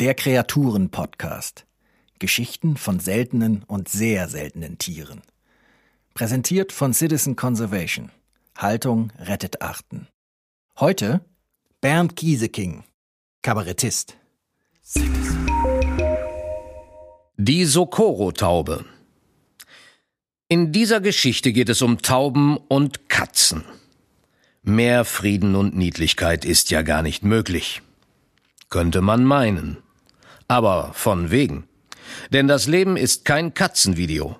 Der Kreaturen-Podcast. Geschichten von seltenen und sehr seltenen Tieren. Präsentiert von Citizen Conservation. Haltung rettet Arten. Heute Bernd Gieseking, Kabarettist. Die Socorro-Taube. In dieser Geschichte geht es um Tauben und Katzen. Mehr Frieden und Niedlichkeit ist ja gar nicht möglich. Könnte man meinen. Aber von wegen. Denn das Leben ist kein Katzenvideo.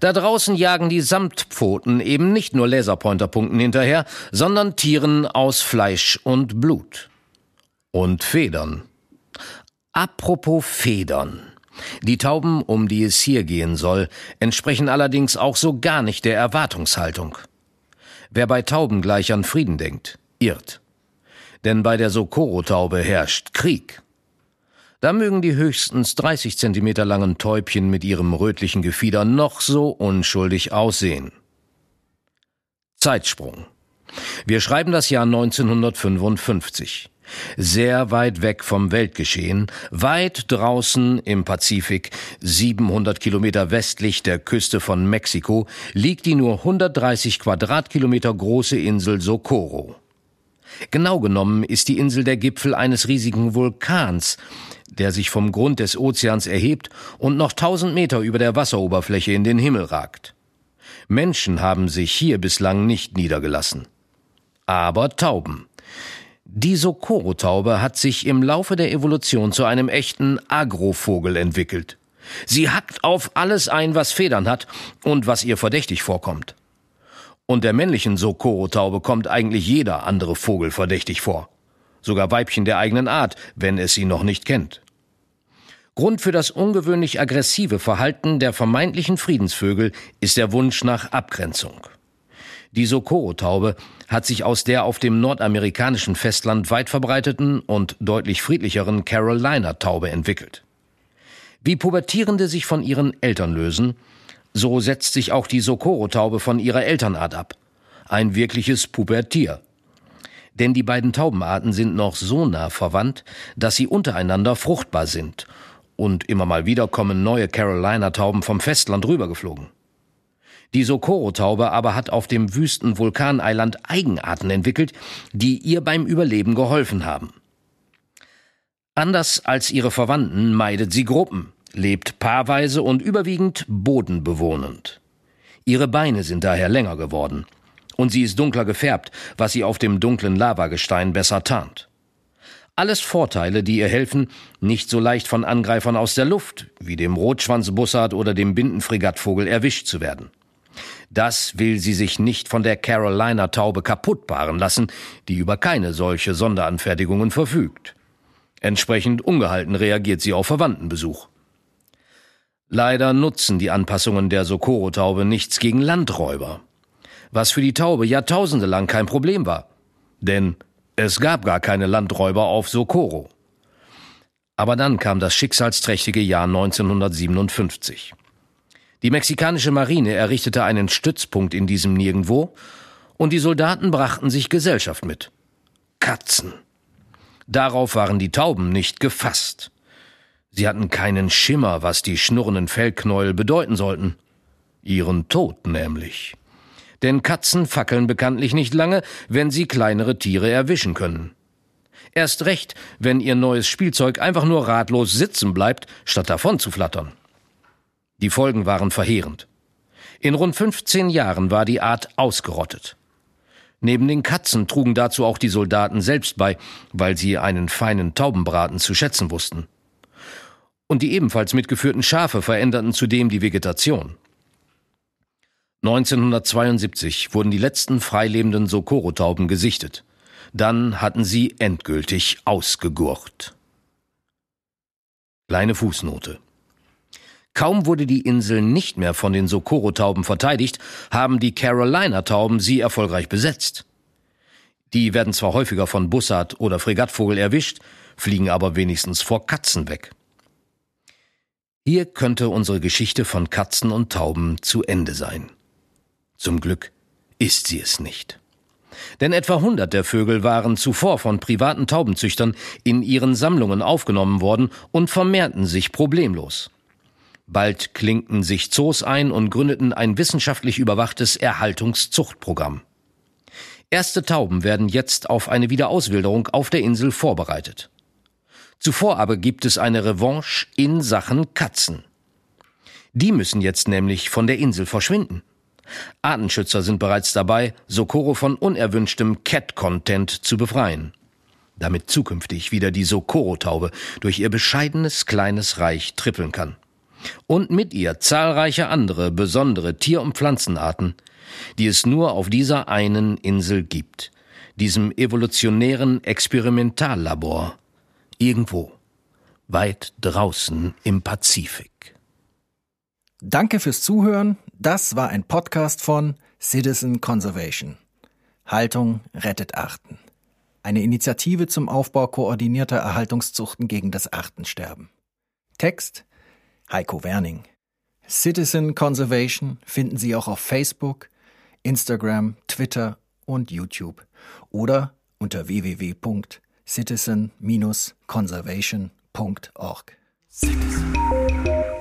Da draußen jagen die Samtpfoten eben nicht nur Laserpointerpunkten hinterher, sondern Tieren aus Fleisch und Blut. Und Federn. Apropos Federn. Die Tauben, um die es hier gehen soll, entsprechen allerdings auch so gar nicht der Erwartungshaltung. Wer bei Tauben gleich an Frieden denkt, irrt denn bei der Socorro-Taube herrscht Krieg. Da mögen die höchstens 30 Zentimeter langen Täubchen mit ihrem rötlichen Gefieder noch so unschuldig aussehen. Zeitsprung. Wir schreiben das Jahr 1955. Sehr weit weg vom Weltgeschehen, weit draußen im Pazifik, 700 Kilometer westlich der Küste von Mexiko, liegt die nur 130 Quadratkilometer große Insel Socorro. Genau genommen ist die Insel der Gipfel eines riesigen Vulkans, der sich vom Grund des Ozeans erhebt und noch tausend Meter über der Wasseroberfläche in den Himmel ragt. Menschen haben sich hier bislang nicht niedergelassen. Aber Tauben. Die Socorro-Taube hat sich im Laufe der Evolution zu einem echten Agrovogel entwickelt. Sie hackt auf alles ein, was Federn hat und was ihr verdächtig vorkommt. Und der männlichen Socorro-Taube kommt eigentlich jeder andere Vogel verdächtig vor. Sogar Weibchen der eigenen Art, wenn es sie noch nicht kennt. Grund für das ungewöhnlich aggressive Verhalten der vermeintlichen Friedensvögel ist der Wunsch nach Abgrenzung. Die Socorro-Taube hat sich aus der auf dem nordamerikanischen Festland weit verbreiteten und deutlich friedlicheren Carolina-Taube entwickelt. Wie Pubertierende sich von ihren Eltern lösen, so setzt sich auch die Socorro-Taube von ihrer Elternart ab. Ein wirkliches Pubertier. Denn die beiden Taubenarten sind noch so nah verwandt, dass sie untereinander fruchtbar sind. Und immer mal wieder kommen neue Carolina-Tauben vom Festland rübergeflogen. Die Socorro-Taube aber hat auf dem wüsten Vulkaneiland Eigenarten entwickelt, die ihr beim Überleben geholfen haben. Anders als ihre Verwandten meidet sie Gruppen, lebt paarweise und überwiegend bodenbewohnend. Ihre Beine sind daher länger geworden. Und sie ist dunkler gefärbt, was sie auf dem dunklen Lavagestein besser tarnt. Alles Vorteile, die ihr helfen, nicht so leicht von Angreifern aus der Luft, wie dem Rotschwanzbussard oder dem Bindenfregattvogel, erwischt zu werden. Das will sie sich nicht von der Carolina-Taube kaputtbaren lassen, die über keine solche Sonderanfertigungen verfügt. Entsprechend ungehalten reagiert sie auf Verwandtenbesuch. Leider nutzen die Anpassungen der Socorro-Taube nichts gegen Landräuber. Was für die Taube jahrtausende lang kein Problem war. Denn es gab gar keine Landräuber auf Socorro. Aber dann kam das schicksalsträchtige Jahr 1957. Die mexikanische Marine errichtete einen Stützpunkt in diesem Nirgendwo und die Soldaten brachten sich Gesellschaft mit. Katzen. Darauf waren die Tauben nicht gefasst. Sie hatten keinen Schimmer, was die schnurrenden Fellknäuel bedeuten sollten. Ihren Tod nämlich. Denn Katzen fackeln bekanntlich nicht lange, wenn sie kleinere Tiere erwischen können. Erst recht, wenn ihr neues Spielzeug einfach nur ratlos sitzen bleibt, statt davon zu flattern. Die Folgen waren verheerend. In rund 15 Jahren war die Art ausgerottet. Neben den Katzen trugen dazu auch die Soldaten selbst bei, weil sie einen feinen Taubenbraten zu schätzen wussten und die ebenfalls mitgeführten Schafe veränderten zudem die Vegetation. 1972 wurden die letzten freilebenden Socorro-Tauben gesichtet. Dann hatten sie endgültig ausgegurkt. Kleine Fußnote. Kaum wurde die Insel nicht mehr von den Socorro-Tauben verteidigt, haben die Carolina-Tauben sie erfolgreich besetzt. Die werden zwar häufiger von Bussard oder Fregattvogel erwischt, fliegen aber wenigstens vor Katzen weg. Hier könnte unsere Geschichte von Katzen und Tauben zu Ende sein. Zum Glück ist sie es nicht. Denn etwa 100 der Vögel waren zuvor von privaten Taubenzüchtern in ihren Sammlungen aufgenommen worden und vermehrten sich problemlos. Bald klinkten sich Zoos ein und gründeten ein wissenschaftlich überwachtes Erhaltungszuchtprogramm. Erste Tauben werden jetzt auf eine Wiederauswilderung auf der Insel vorbereitet. Zuvor aber gibt es eine Revanche in Sachen Katzen. Die müssen jetzt nämlich von der Insel verschwinden. Artenschützer sind bereits dabei, Socorro von unerwünschtem Cat-Content zu befreien. Damit zukünftig wieder die Socorro-Taube durch ihr bescheidenes kleines Reich trippeln kann. Und mit ihr zahlreiche andere besondere Tier- und Pflanzenarten, die es nur auf dieser einen Insel gibt, diesem evolutionären Experimentallabor, irgendwo, weit draußen im Pazifik. Danke fürs Zuhören. Das war ein Podcast von Citizen Conservation. Haltung rettet Arten. Eine Initiative zum Aufbau koordinierter Erhaltungszuchten gegen das Artensterben. Text Heiko Werning. Citizen Conservation finden Sie auch auf Facebook, Instagram, Twitter und YouTube oder unter www.citizen-conservation.org. Citizen.